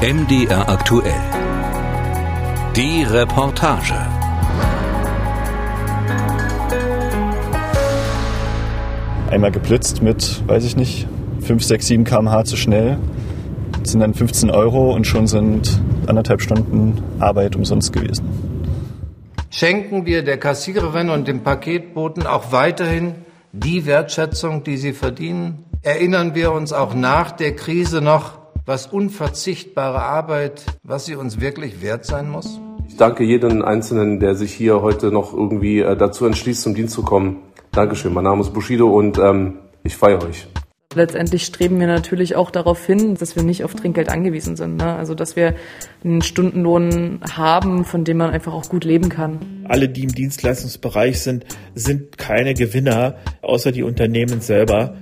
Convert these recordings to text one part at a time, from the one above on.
MDR aktuell. Die Reportage. Einmal geblitzt mit, weiß ich nicht, 5, 6, 7 km/h zu schnell. Das sind dann 15 Euro und schon sind anderthalb Stunden Arbeit umsonst gewesen. Schenken wir der Kassiererin und dem Paketboten auch weiterhin die Wertschätzung, die sie verdienen? Erinnern wir uns auch nach der Krise noch, was unverzichtbare Arbeit, was sie uns wirklich wert sein muss? Ich danke jedem Einzelnen, der sich hier heute noch irgendwie äh, dazu entschließt, zum Dienst zu kommen. Dankeschön. Mein Name ist Bushido und ähm, ich feiere euch. Letztendlich streben wir natürlich auch darauf hin, dass wir nicht auf Trinkgeld angewiesen sind. Ne? Also dass wir einen Stundenlohn haben, von dem man einfach auch gut leben kann. Alle, die im Dienstleistungsbereich sind, sind keine Gewinner, außer die Unternehmen selber.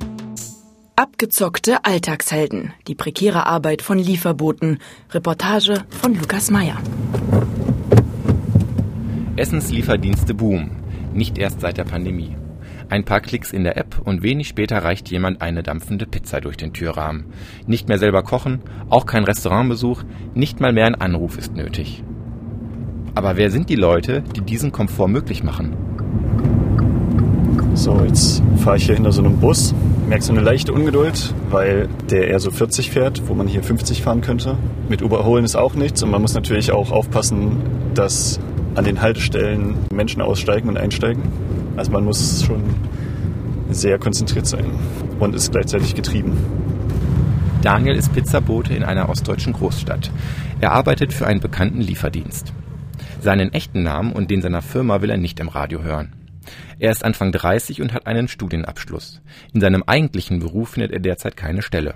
Abgezockte Alltagshelden. Die prekäre Arbeit von Lieferboten. Reportage von Lukas Meyer. Essenslieferdienste boomen. Nicht erst seit der Pandemie. Ein paar Klicks in der App und wenig später reicht jemand eine dampfende Pizza durch den Türrahmen. Nicht mehr selber kochen, auch kein Restaurantbesuch, nicht mal mehr ein Anruf ist nötig. Aber wer sind die Leute, die diesen Komfort möglich machen? So, jetzt fahre ich hier hinter so einem Bus, merke so eine leichte Ungeduld, weil der eher so 40 fährt, wo man hier 50 fahren könnte. Mit Überholen ist auch nichts und man muss natürlich auch aufpassen, dass an den Haltestellen Menschen aussteigen und einsteigen. Also man muss schon sehr konzentriert sein und ist gleichzeitig getrieben. Daniel ist Pizzabote in einer ostdeutschen Großstadt. Er arbeitet für einen bekannten Lieferdienst. Seinen echten Namen und den seiner Firma will er nicht im Radio hören. Er ist Anfang 30 und hat einen Studienabschluss. In seinem eigentlichen Beruf findet er derzeit keine Stelle.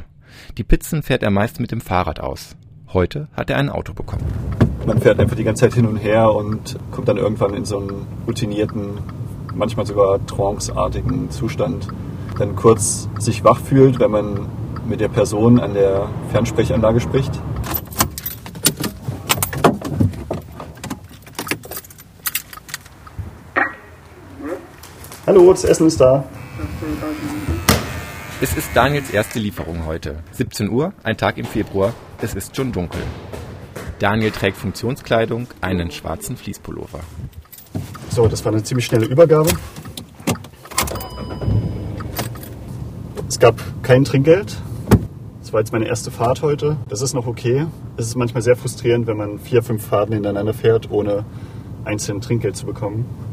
Die Pizzen fährt er meist mit dem Fahrrad aus. Heute hat er ein Auto bekommen. Man fährt einfach die ganze Zeit hin und her und kommt dann irgendwann in so einen routinierten manchmal sogar tranceartigen Zustand dann kurz sich wach fühlt, wenn man mit der Person an der Fernsprechanlage spricht. Hallo, das Essen ist da. Es ist Daniels erste Lieferung heute. 17 Uhr, ein Tag im Februar. Es ist schon dunkel. Daniel trägt Funktionskleidung, einen schwarzen Fließpullover. So, das war eine ziemlich schnelle Übergabe. Es gab kein Trinkgeld. Das war jetzt meine erste Fahrt heute. Das ist noch okay. Es ist manchmal sehr frustrierend, wenn man vier, fünf Fahrten hintereinander fährt, ohne einzeln Trinkgeld zu bekommen.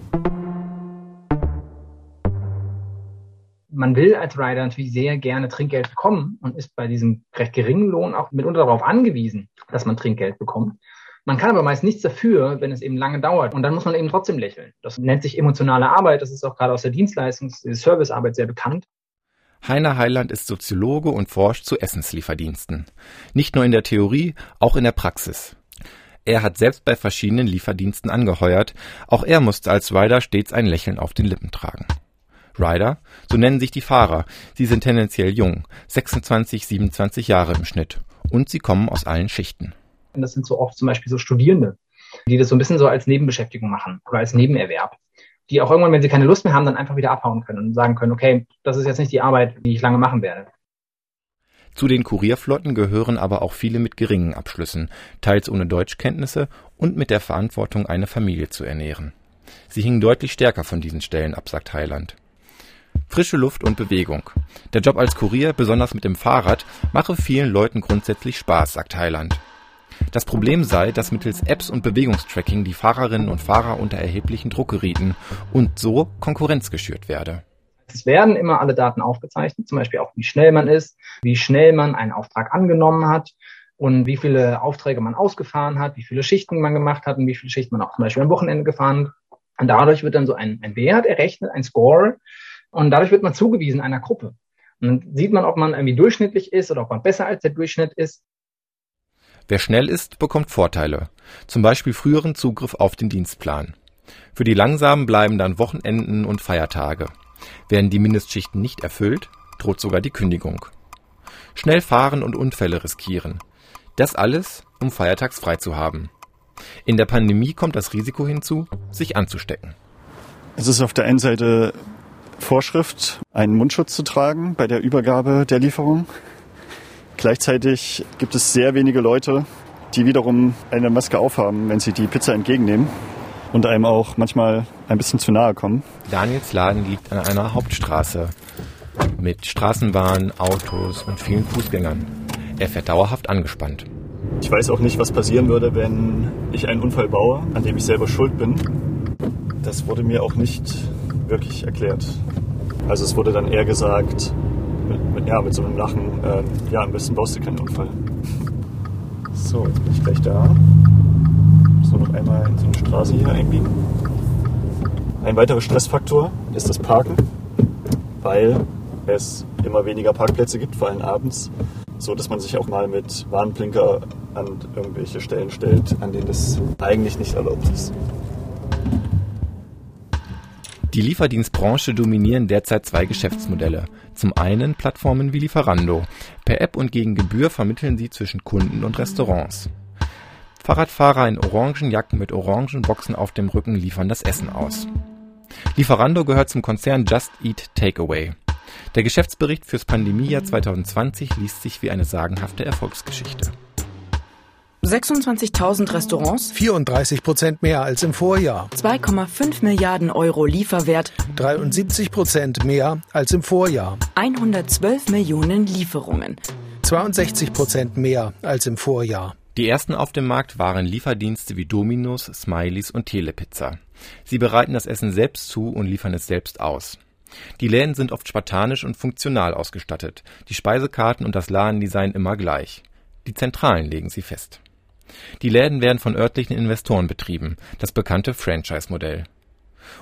Man will als Rider natürlich sehr gerne Trinkgeld bekommen und ist bei diesem recht geringen Lohn auch mitunter darauf angewiesen, dass man Trinkgeld bekommt. Man kann aber meist nichts dafür, wenn es eben lange dauert. Und dann muss man eben trotzdem lächeln. Das nennt sich emotionale Arbeit. Das ist auch gerade aus der Dienstleistungs-, Servicearbeit sehr bekannt. Heiner Heiland ist Soziologe und forscht zu Essenslieferdiensten. Nicht nur in der Theorie, auch in der Praxis. Er hat selbst bei verschiedenen Lieferdiensten angeheuert. Auch er musste als Rider stets ein Lächeln auf den Lippen tragen. Rider, so nennen sich die Fahrer. Sie sind tendenziell jung, 26, 27 Jahre im Schnitt. Und sie kommen aus allen Schichten. Und das sind so oft zum Beispiel so Studierende, die das so ein bisschen so als Nebenbeschäftigung machen oder als Nebenerwerb. Die auch irgendwann, wenn sie keine Lust mehr haben, dann einfach wieder abhauen können und sagen können, okay, das ist jetzt nicht die Arbeit, die ich lange machen werde. Zu den Kurierflotten gehören aber auch viele mit geringen Abschlüssen, teils ohne Deutschkenntnisse und mit der Verantwortung, eine Familie zu ernähren. Sie hingen deutlich stärker von diesen Stellen ab, sagt Heiland. Frische Luft und Bewegung. Der Job als Kurier, besonders mit dem Fahrrad, mache vielen Leuten grundsätzlich Spaß, sagt Heiland. Das Problem sei, dass mittels Apps und Bewegungstracking die Fahrerinnen und Fahrer unter erheblichen Druck gerieten und so Konkurrenz geschürt werde. Es werden immer alle Daten aufgezeichnet, zum Beispiel auch wie schnell man ist, wie schnell man einen Auftrag angenommen hat und wie viele Aufträge man ausgefahren hat, wie viele Schichten man gemacht hat und wie viele Schichten man auch zum Beispiel am Wochenende gefahren hat. Und dadurch wird dann so ein, ein Wert errechnet, ein Score, und dadurch wird man zugewiesen einer Gruppe. Und dann sieht man, ob man irgendwie durchschnittlich ist oder ob man besser als der Durchschnitt ist. Wer schnell ist, bekommt Vorteile, zum Beispiel früheren Zugriff auf den Dienstplan. Für die Langsamen bleiben dann Wochenenden und Feiertage. Werden die Mindestschichten nicht erfüllt, droht sogar die Kündigung. Schnell fahren und Unfälle riskieren. Das alles, um feiertags frei zu haben. In der Pandemie kommt das Risiko hinzu, sich anzustecken. Es ist auf der einen Seite Vorschrift, einen Mundschutz zu tragen bei der Übergabe der Lieferung. Gleichzeitig gibt es sehr wenige Leute, die wiederum eine Maske aufhaben, wenn sie die Pizza entgegennehmen und einem auch manchmal ein bisschen zu nahe kommen. Daniels Laden liegt an einer Hauptstraße mit Straßenbahnen, Autos und vielen Fußgängern. Er fährt dauerhaft angespannt. Ich weiß auch nicht, was passieren würde, wenn ich einen Unfall baue, an dem ich selber schuld bin. Das wurde mir auch nicht wirklich erklärt. Also es wurde dann eher gesagt, mit, mit ja, mit so einem Lachen, äh, ja, am besten baust du keinen Unfall. So, jetzt bin ich gleich da. So, noch einmal in so eine Straße hier einbiegen. Ein weiterer Stressfaktor ist das Parken, weil es immer weniger Parkplätze gibt, vor allem abends, so dass man sich auch mal mit Warnblinker an irgendwelche Stellen stellt, an denen das eigentlich nicht erlaubt ist. Die Lieferdienstbranche dominieren derzeit zwei Geschäftsmodelle. Zum einen Plattformen wie Lieferando. Per App und gegen Gebühr vermitteln sie zwischen Kunden und Restaurants. Fahrradfahrer in orangen Jacken mit orangen Boxen auf dem Rücken liefern das Essen aus. Lieferando gehört zum Konzern Just Eat Takeaway. Der Geschäftsbericht fürs Pandemiejahr 2020 liest sich wie eine sagenhafte Erfolgsgeschichte. 26.000 Restaurants, 34 Prozent mehr als im Vorjahr, 2,5 Milliarden Euro Lieferwert, 73 Prozent mehr als im Vorjahr, 112 Millionen Lieferungen, 62 Prozent mehr als im Vorjahr. Die ersten auf dem Markt waren Lieferdienste wie Domino's, Smileys und Telepizza. Sie bereiten das Essen selbst zu und liefern es selbst aus. Die Läden sind oft spartanisch und funktional ausgestattet, die Speisekarten und das Ladendesign immer gleich. Die Zentralen legen sie fest. Die Läden werden von örtlichen Investoren betrieben, das bekannte Franchise-Modell.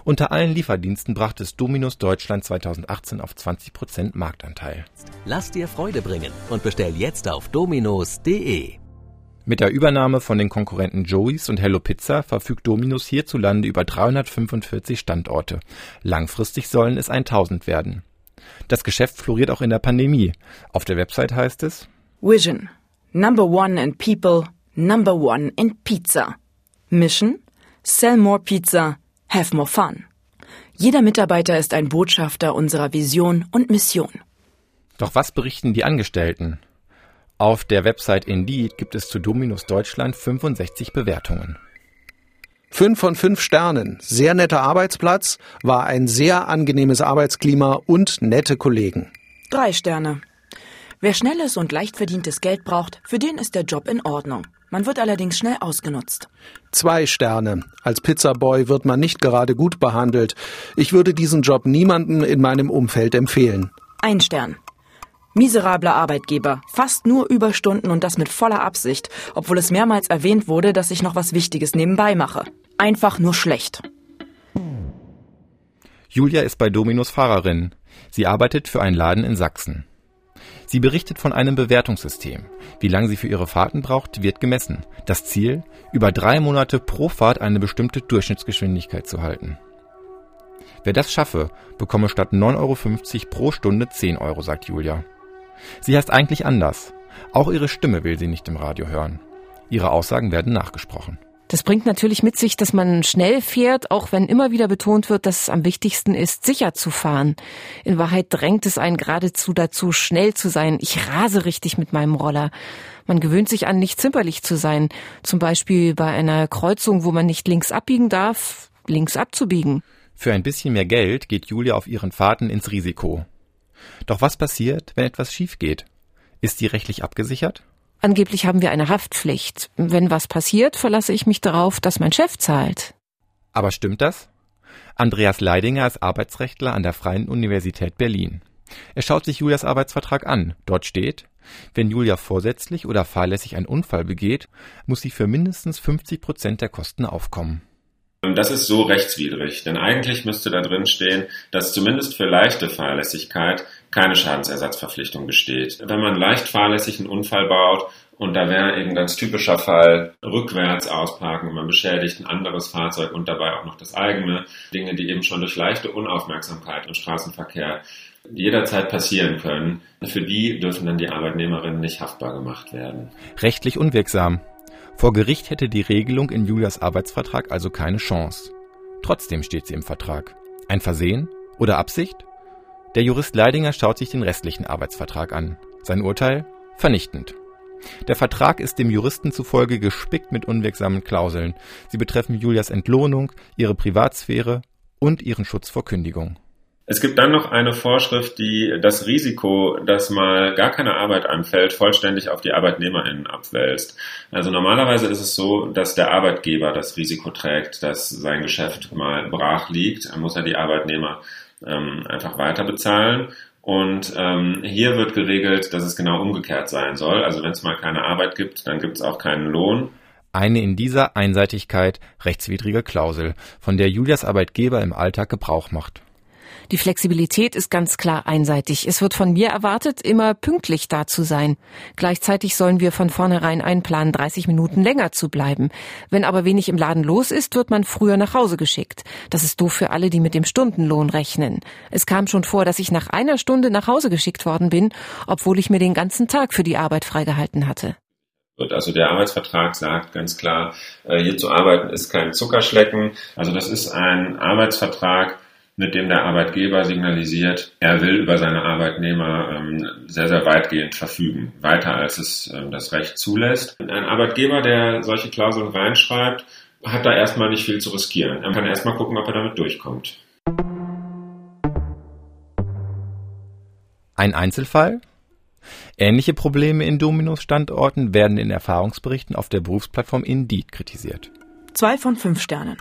Unter allen Lieferdiensten brachte es Dominos Deutschland 2018 auf 20 Prozent Marktanteil. Lass dir Freude bringen und bestell jetzt auf dominos.de. Mit der Übernahme von den Konkurrenten Joey's und Hello Pizza verfügt Dominos hierzulande über 345 Standorte. Langfristig sollen es 1000 werden. Das Geschäft floriert auch in der Pandemie. Auf der Website heißt es Vision. Number one in people, number one in pizza. Mission? Sell more pizza, have more fun. Jeder Mitarbeiter ist ein Botschafter unserer Vision und Mission. Doch was berichten die Angestellten? Auf der Website Indeed gibt es zu Dominos Deutschland 65 Bewertungen. Fünf von fünf Sternen, sehr netter Arbeitsplatz, war ein sehr angenehmes Arbeitsklima und nette Kollegen. Drei Sterne. Wer schnelles und leicht verdientes Geld braucht, für den ist der Job in Ordnung. Man wird allerdings schnell ausgenutzt. Zwei Sterne. Als Pizzaboy wird man nicht gerade gut behandelt. Ich würde diesen Job niemandem in meinem Umfeld empfehlen. Ein Stern. Miserabler Arbeitgeber, fast nur Überstunden und das mit voller Absicht, obwohl es mehrmals erwähnt wurde, dass ich noch was Wichtiges nebenbei mache. Einfach nur schlecht. Julia ist bei Dominos Fahrerin. Sie arbeitet für einen Laden in Sachsen. Sie berichtet von einem Bewertungssystem. Wie lange sie für ihre Fahrten braucht, wird gemessen. Das Ziel, über drei Monate pro Fahrt eine bestimmte Durchschnittsgeschwindigkeit zu halten. Wer das schaffe, bekomme statt 9,50 Euro pro Stunde 10 Euro, sagt Julia. Sie heißt eigentlich anders. Auch ihre Stimme will sie nicht im Radio hören. Ihre Aussagen werden nachgesprochen. Das bringt natürlich mit sich, dass man schnell fährt, auch wenn immer wieder betont wird, dass es am wichtigsten ist, sicher zu fahren. In Wahrheit drängt es einen geradezu dazu, schnell zu sein. Ich rase richtig mit meinem Roller. Man gewöhnt sich an, nicht zimperlich zu sein. Zum Beispiel bei einer Kreuzung, wo man nicht links abbiegen darf, links abzubiegen. Für ein bisschen mehr Geld geht Julia auf ihren Fahrten ins Risiko. Doch was passiert, wenn etwas schief geht? Ist sie rechtlich abgesichert? Angeblich haben wir eine Haftpflicht. Wenn was passiert, verlasse ich mich darauf, dass mein Chef zahlt. Aber stimmt das? Andreas Leidinger ist Arbeitsrechtler an der Freien Universität Berlin. Er schaut sich Julias Arbeitsvertrag an. Dort steht, wenn Julia vorsätzlich oder fahrlässig einen Unfall begeht, muss sie für mindestens 50 Prozent der Kosten aufkommen. Das ist so rechtswidrig, denn eigentlich müsste da drin stehen, dass zumindest für leichte Fahrlässigkeit keine Schadensersatzverpflichtung besteht. Wenn man leicht fahrlässig einen Unfall baut und da wäre eben ganz typischer Fall rückwärts ausparken, man beschädigt ein anderes Fahrzeug und dabei auch noch das eigene, Dinge, die eben schon durch leichte Unaufmerksamkeit im Straßenverkehr jederzeit passieren können, für die dürfen dann die Arbeitnehmerinnen nicht haftbar gemacht werden. Rechtlich unwirksam. Vor Gericht hätte die Regelung in Julias Arbeitsvertrag also keine Chance. Trotzdem steht sie im Vertrag. Ein Versehen oder Absicht? Der Jurist Leidinger schaut sich den restlichen Arbeitsvertrag an. Sein Urteil? vernichtend. Der Vertrag ist dem Juristen zufolge gespickt mit unwirksamen Klauseln. Sie betreffen Julias Entlohnung, ihre Privatsphäre und ihren Schutz vor Kündigung. Es gibt dann noch eine Vorschrift, die das Risiko, dass mal gar keine Arbeit anfällt, vollständig auf die ArbeitnehmerInnen abwälzt. Also normalerweise ist es so, dass der Arbeitgeber das Risiko trägt, dass sein Geschäft mal brach liegt. Dann muss er die Arbeitnehmer ähm, einfach weiter bezahlen. Und ähm, hier wird geregelt, dass es genau umgekehrt sein soll. Also wenn es mal keine Arbeit gibt, dann gibt es auch keinen Lohn. Eine in dieser Einseitigkeit rechtswidrige Klausel, von der Julias Arbeitgeber im Alltag Gebrauch macht. Die Flexibilität ist ganz klar einseitig. Es wird von mir erwartet, immer pünktlich da zu sein. Gleichzeitig sollen wir von vornherein einplanen, 30 Minuten länger zu bleiben. Wenn aber wenig im Laden los ist, wird man früher nach Hause geschickt. Das ist doof für alle, die mit dem Stundenlohn rechnen. Es kam schon vor, dass ich nach einer Stunde nach Hause geschickt worden bin, obwohl ich mir den ganzen Tag für die Arbeit freigehalten hatte. Also der Arbeitsvertrag sagt ganz klar, äh, hier zu arbeiten ist kein Zuckerschlecken. Also das ist ein Arbeitsvertrag, mit dem der Arbeitgeber signalisiert, er will über seine Arbeitnehmer ähm, sehr, sehr weitgehend verfügen, weiter als es ähm, das Recht zulässt. Ein Arbeitgeber, der solche Klauseln reinschreibt, hat da erstmal nicht viel zu riskieren. Er kann erstmal gucken, ob er damit durchkommt. Ein Einzelfall? Ähnliche Probleme in Dominos Standorten werden in Erfahrungsberichten auf der Berufsplattform Indeed kritisiert. Zwei von fünf Sternen.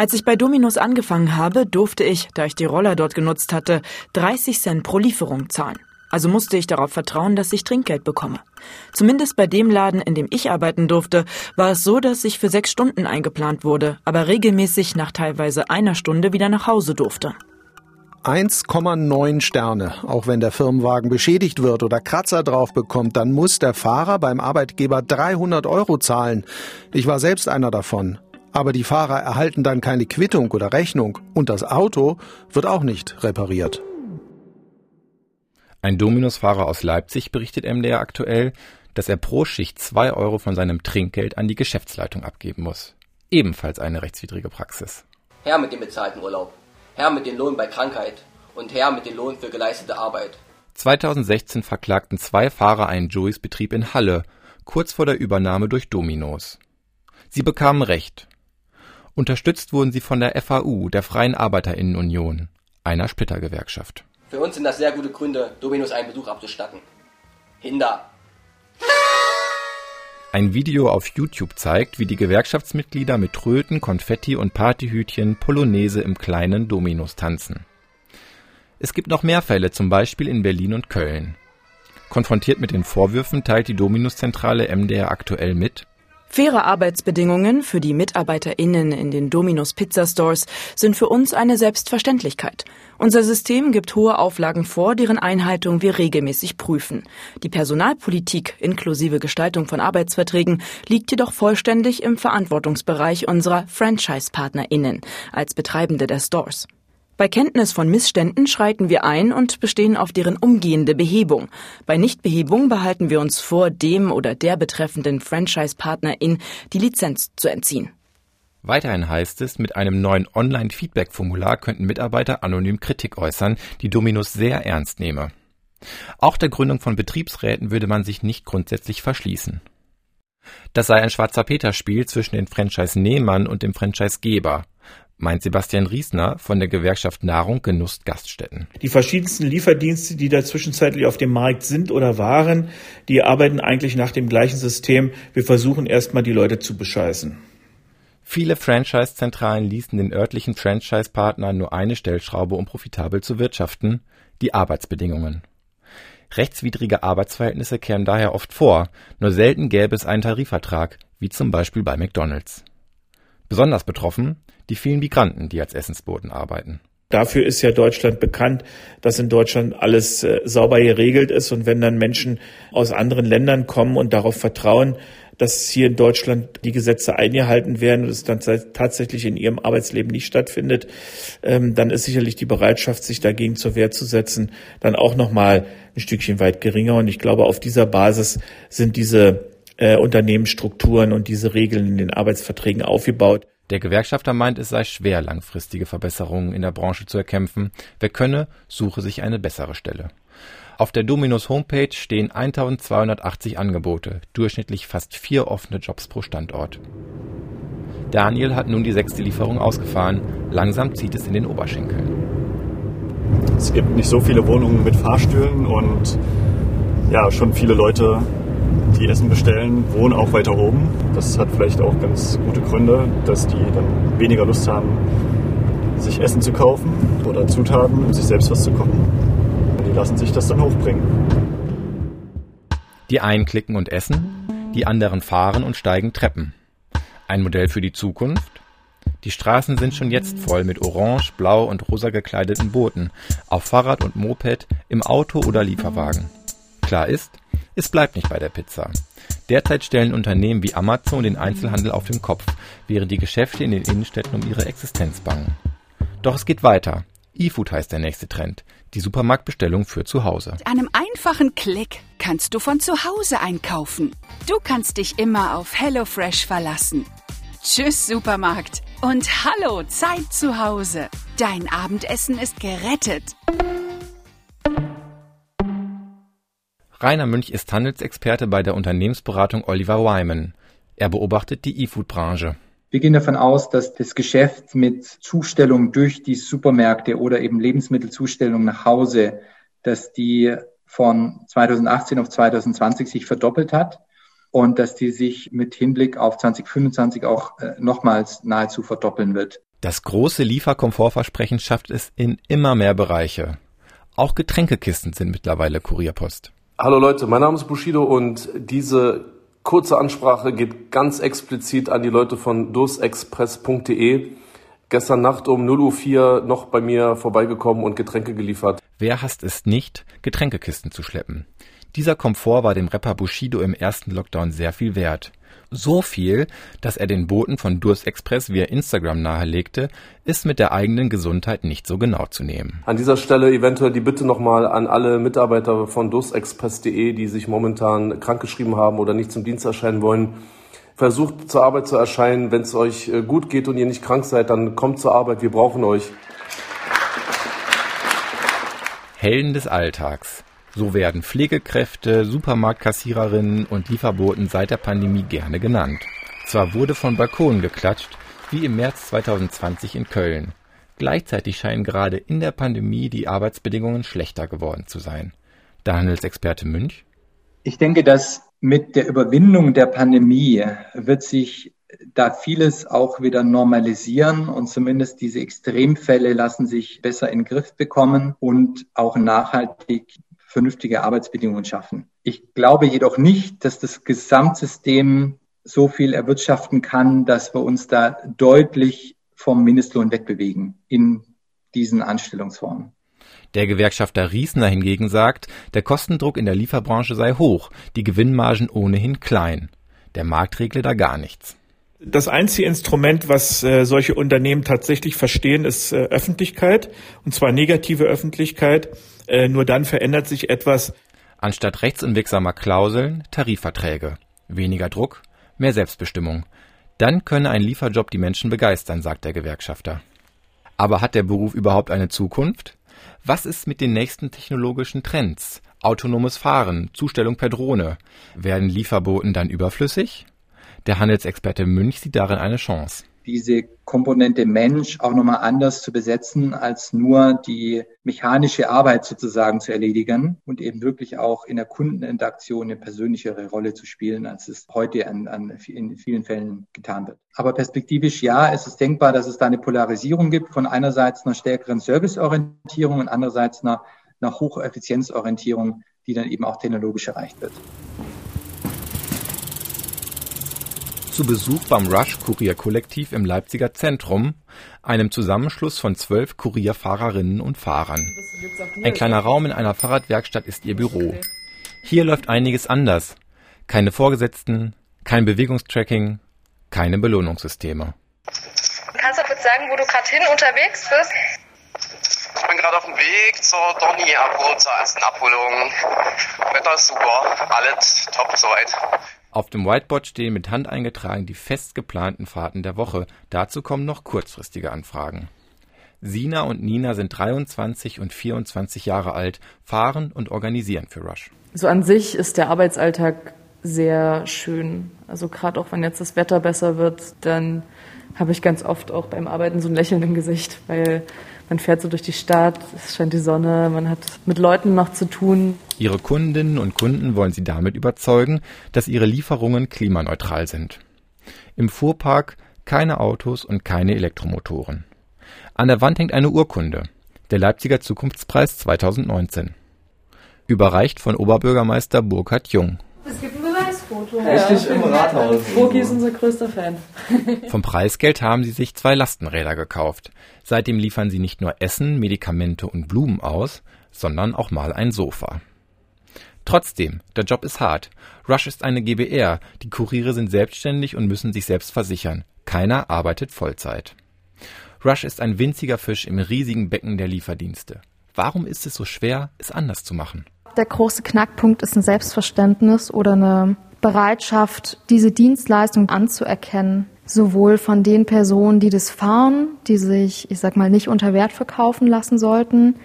Als ich bei Dominos angefangen habe, durfte ich, da ich die Roller dort genutzt hatte, 30 Cent pro Lieferung zahlen. Also musste ich darauf vertrauen, dass ich Trinkgeld bekomme. Zumindest bei dem Laden, in dem ich arbeiten durfte, war es so, dass ich für sechs Stunden eingeplant wurde, aber regelmäßig nach teilweise einer Stunde wieder nach Hause durfte. 1,9 Sterne. Auch wenn der Firmenwagen beschädigt wird oder Kratzer drauf bekommt, dann muss der Fahrer beim Arbeitgeber 300 Euro zahlen. Ich war selbst einer davon. Aber die Fahrer erhalten dann keine Quittung oder Rechnung und das Auto wird auch nicht repariert. Ein Dominus-Fahrer aus Leipzig berichtet MDR aktuell, dass er pro Schicht zwei Euro von seinem Trinkgeld an die Geschäftsleitung abgeben muss. Ebenfalls eine rechtswidrige Praxis. Herr mit dem bezahlten Urlaub, Herr mit dem Lohn bei Krankheit und Herr mit dem Lohn für geleistete Arbeit. 2016 verklagten zwei Fahrer einen Joeys Betrieb in Halle, kurz vor der Übernahme durch Dominos. Sie bekamen Recht. Unterstützt wurden sie von der FAU, der Freien Arbeiterinnenunion, einer Splittergewerkschaft. Für uns sind das sehr gute Gründe, Dominus einen Besuch abzustatten. Hinder. Ein Video auf YouTube zeigt, wie die Gewerkschaftsmitglieder mit Tröten, Konfetti und Partyhütchen Polonaise im kleinen Dominus tanzen. Es gibt noch mehr Fälle, zum Beispiel in Berlin und Köln. Konfrontiert mit den Vorwürfen teilt die Dominus-Zentrale MDR aktuell mit, Faire Arbeitsbedingungen für die MitarbeiterInnen in den Dominos Pizza Stores sind für uns eine Selbstverständlichkeit. Unser System gibt hohe Auflagen vor, deren Einhaltung wir regelmäßig prüfen. Die Personalpolitik inklusive Gestaltung von Arbeitsverträgen liegt jedoch vollständig im Verantwortungsbereich unserer Franchise-PartnerInnen als Betreibende der Stores. Bei Kenntnis von Missständen schreiten wir ein und bestehen auf deren umgehende Behebung. Bei Nichtbehebung behalten wir uns vor, dem oder der betreffenden Franchise-Partnerin die Lizenz zu entziehen. Weiterhin heißt es, mit einem neuen Online-Feedback-Formular könnten Mitarbeiter anonym Kritik äußern, die Dominus sehr ernst nehme. Auch der Gründung von Betriebsräten würde man sich nicht grundsätzlich verschließen. Das sei ein schwarzer Peter-Spiel zwischen den Franchise-Nehmern und dem Franchise-Geber meint Sebastian Riesner von der Gewerkschaft Nahrung Genuss Gaststätten. Die verschiedensten Lieferdienste, die da zwischenzeitlich auf dem Markt sind oder waren, die arbeiten eigentlich nach dem gleichen System. Wir versuchen erstmal die Leute zu bescheißen. Viele Franchise-Zentralen ließen den örtlichen Franchise-Partnern nur eine Stellschraube, um profitabel zu wirtschaften, die Arbeitsbedingungen. Rechtswidrige Arbeitsverhältnisse kehren daher oft vor, nur selten gäbe es einen Tarifvertrag, wie zum Beispiel bei McDonald's. Besonders betroffen die vielen Migranten, die als Essensboten arbeiten. Dafür ist ja Deutschland bekannt, dass in Deutschland alles äh, sauber geregelt ist. Und wenn dann Menschen aus anderen Ländern kommen und darauf vertrauen, dass hier in Deutschland die Gesetze eingehalten werden und es dann tatsächlich in ihrem Arbeitsleben nicht stattfindet, ähm, dann ist sicherlich die Bereitschaft, sich dagegen zur Wehr zu setzen, dann auch nochmal ein Stückchen weit geringer. Und ich glaube, auf dieser Basis sind diese äh, Unternehmensstrukturen und diese Regeln in den Arbeitsverträgen aufgebaut. Der Gewerkschafter meint, es sei schwer, langfristige Verbesserungen in der Branche zu erkämpfen. Wer könne, suche sich eine bessere Stelle. Auf der Dominos Homepage stehen 1280 Angebote, durchschnittlich fast vier offene Jobs pro Standort. Daniel hat nun die sechste Lieferung ausgefahren. Langsam zieht es in den Oberschenkel. Es gibt nicht so viele Wohnungen mit Fahrstühlen und ja, schon viele Leute, die Essen bestellen, wohnen auch weiter oben. Das hat vielleicht auch ganz gute Gründe, dass die dann weniger Lust haben, sich Essen zu kaufen oder Zutaten, um sich selbst was zu kochen. Die lassen sich das dann hochbringen. Die einen klicken und essen, die anderen fahren und steigen Treppen. Ein Modell für die Zukunft? Die Straßen sind schon jetzt voll mit orange, blau und rosa gekleideten Booten, auf Fahrrad und Moped, im Auto oder Lieferwagen. Klar ist, es bleibt nicht bei der Pizza. Derzeit stellen Unternehmen wie Amazon den Einzelhandel auf den Kopf, während die Geschäfte in den Innenstädten um ihre Existenz bangen. Doch es geht weiter. E-Food heißt der nächste Trend. Die Supermarktbestellung für zu Hause. Mit einem einfachen Klick kannst du von zu Hause einkaufen. Du kannst dich immer auf HelloFresh verlassen. Tschüss, Supermarkt. Und hallo, Zeit zu Hause. Dein Abendessen ist gerettet. Rainer Münch ist Handelsexperte bei der Unternehmensberatung Oliver Wyman. Er beobachtet die E-Food-Branche. Wir gehen davon aus, dass das Geschäft mit Zustellung durch die Supermärkte oder eben Lebensmittelzustellung nach Hause, dass die von 2018 auf 2020 sich verdoppelt hat und dass die sich mit Hinblick auf 2025 auch äh, nochmals nahezu verdoppeln wird. Das große Lieferkomfortversprechen schafft es in immer mehr Bereiche. Auch Getränkekisten sind mittlerweile Kurierpost. Hallo Leute, mein Name ist Bushido und diese kurze Ansprache geht ganz explizit an die Leute von dursexpress.de. Gestern Nacht um 0.04 Uhr noch bei mir vorbeigekommen und Getränke geliefert. Wer hasst es nicht, Getränkekisten zu schleppen? Dieser Komfort war dem Rapper Bushido im ersten Lockdown sehr viel wert. So viel, dass er den Boten von Durst Express via Instagram nahelegte, ist mit der eigenen Gesundheit nicht so genau zu nehmen. An dieser Stelle eventuell die Bitte nochmal an alle Mitarbeiter von durstexpress.de, die sich momentan krankgeschrieben haben oder nicht zum Dienst erscheinen wollen. Versucht zur Arbeit zu erscheinen. Wenn es euch äh, gut geht und ihr nicht krank seid, dann kommt zur Arbeit. Wir brauchen euch. Helden des Alltags. So werden Pflegekräfte, Supermarktkassiererinnen und Lieferboten seit der Pandemie gerne genannt. Zwar wurde von Balkonen geklatscht, wie im März 2020 in Köln. Gleichzeitig scheinen gerade in der Pandemie die Arbeitsbedingungen schlechter geworden zu sein. Der Handelsexperte Münch? Ich denke, dass mit der Überwindung der Pandemie wird sich da vieles auch wieder normalisieren und zumindest diese Extremfälle lassen sich besser in den Griff bekommen und auch nachhaltig vernünftige Arbeitsbedingungen schaffen. Ich glaube jedoch nicht, dass das Gesamtsystem so viel erwirtschaften kann, dass wir uns da deutlich vom Mindestlohn wegbewegen in diesen Anstellungsformen. Der Gewerkschafter Riesner hingegen sagt, der Kostendruck in der Lieferbranche sei hoch, die Gewinnmargen ohnehin klein. Der Markt regle da gar nichts. Das einzige Instrument, was äh, solche Unternehmen tatsächlich verstehen, ist äh, Öffentlichkeit, und zwar negative Öffentlichkeit. Äh, nur dann verändert sich etwas. Anstatt rechtsunwirksamer Klauseln Tarifverträge. Weniger Druck, mehr Selbstbestimmung. Dann könne ein Lieferjob die Menschen begeistern, sagt der Gewerkschafter. Aber hat der Beruf überhaupt eine Zukunft? Was ist mit den nächsten technologischen Trends? Autonomes Fahren, Zustellung per Drohne. Werden Lieferboten dann überflüssig? Der Handelsexperte Münch sieht darin eine Chance. Diese Komponente Mensch auch nochmal anders zu besetzen, als nur die mechanische Arbeit sozusagen zu erledigen und eben wirklich auch in der Kundeninteraktion eine persönlichere Rolle zu spielen, als es heute an, an, in vielen Fällen getan wird. Aber perspektivisch ja, es ist denkbar, dass es da eine Polarisierung gibt von einerseits einer stärkeren Serviceorientierung und andererseits einer, einer Hocheffizienzorientierung, die dann eben auch technologisch erreicht wird. Zu Besuch beim Rush Kurierkollektiv im Leipziger Zentrum, einem Zusammenschluss von zwölf Kurierfahrerinnen und Fahrern. Ein kleiner Raum in einer Fahrradwerkstatt ist ihr Büro. Hier läuft einiges anders. Keine Vorgesetzten, kein Bewegungstracking, keine Belohnungssysteme. Kannst du kurz sagen, wo du gerade hin unterwegs bist? Ich bin gerade auf dem Weg zur Dorni Abhol, zur ersten Abholung. Wetter ist super, alles top soweit. Auf dem Whiteboard stehen mit Hand eingetragen die fest geplanten Fahrten der Woche. Dazu kommen noch kurzfristige Anfragen. Sina und Nina sind 23 und 24 Jahre alt, fahren und organisieren für Rush. So an sich ist der Arbeitsalltag sehr schön. Also gerade auch wenn jetzt das Wetter besser wird, dann habe ich ganz oft auch beim Arbeiten so ein Lächeln im Gesicht, weil man fährt so durch die Stadt, es scheint die Sonne, man hat mit Leuten noch zu tun. Ihre Kundinnen und Kunden wollen sie damit überzeugen, dass ihre Lieferungen klimaneutral sind. Im Fuhrpark keine Autos und keine Elektromotoren. An der Wand hängt eine Urkunde, der Leipziger Zukunftspreis 2019. Überreicht von Oberbürgermeister Burkhard Jung. Beweisfoto. Richtig im Rathaus. Burki ist unser größter Fan. Vom Preisgeld haben sie sich zwei Lastenräder gekauft. Seitdem liefern sie nicht nur Essen, Medikamente und Blumen aus, sondern auch mal ein Sofa. Trotzdem, der Job ist hart. Rush ist eine GBR, die Kuriere sind selbstständig und müssen sich selbst versichern. Keiner arbeitet Vollzeit. Rush ist ein winziger Fisch im riesigen Becken der Lieferdienste. Warum ist es so schwer, es anders zu machen? Der große Knackpunkt ist ein Selbstverständnis oder eine Bereitschaft, diese Dienstleistung anzuerkennen. Sowohl von den Personen, die das fahren, die sich, ich sag mal, nicht unter Wert verkaufen lassen sollten,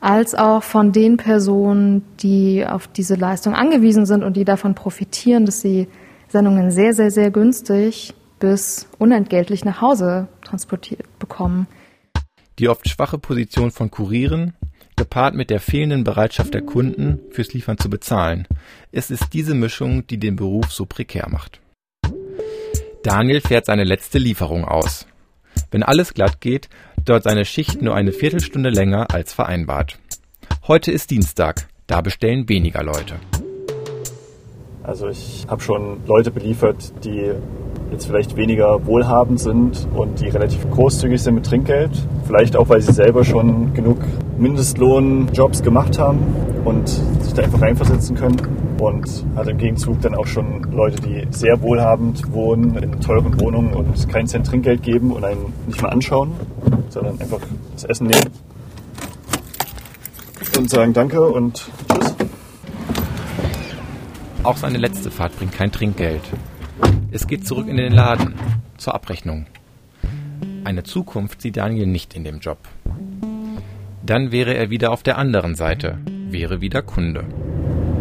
als auch von den Personen, die auf diese Leistung angewiesen sind und die davon profitieren, dass sie Sendungen sehr, sehr, sehr günstig bis unentgeltlich nach Hause transportiert bekommen. Die oft schwache Position von Kurieren, gepaart mit der fehlenden Bereitschaft der Kunden, fürs Liefern zu bezahlen. Es ist diese Mischung, die den Beruf so prekär macht. Daniel fährt seine letzte Lieferung aus. Wenn alles glatt geht, dauert seine Schicht nur eine Viertelstunde länger als vereinbart. Heute ist Dienstag, da bestellen weniger Leute. Also ich habe schon Leute beliefert, die jetzt vielleicht weniger wohlhabend sind und die relativ großzügig sind mit Trinkgeld. Vielleicht auch, weil sie selber schon genug Mindestlohnjobs gemacht haben und sich da einfach reinversetzen können. Und hat im Gegenzug dann auch schon Leute, die sehr wohlhabend wohnen, in teuren Wohnungen und keinen Cent Trinkgeld geben und einen nicht mal anschauen, sondern einfach das Essen nehmen und sagen Danke und Tschüss. Auch seine letzte Fahrt bringt kein Trinkgeld. Es geht zurück in den Laden, zur Abrechnung. Eine Zukunft sieht Daniel nicht in dem Job. Dann wäre er wieder auf der anderen Seite, wäre wieder Kunde.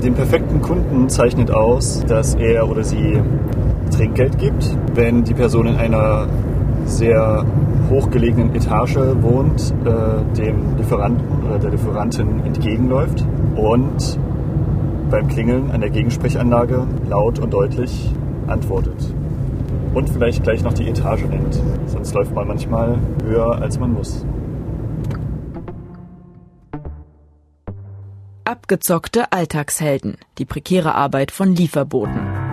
Den perfekten Kunden zeichnet aus, dass er oder sie Trinkgeld gibt, wenn die Person in einer sehr hochgelegenen Etage wohnt, äh, dem Lieferanten oder der Lieferantin entgegenläuft und beim Klingeln an der Gegensprechanlage laut und deutlich antwortet. Und vielleicht gleich noch die Etage nennt. Sonst läuft man manchmal höher, als man muss. Abgezockte Alltagshelden. Die prekäre Arbeit von Lieferboten.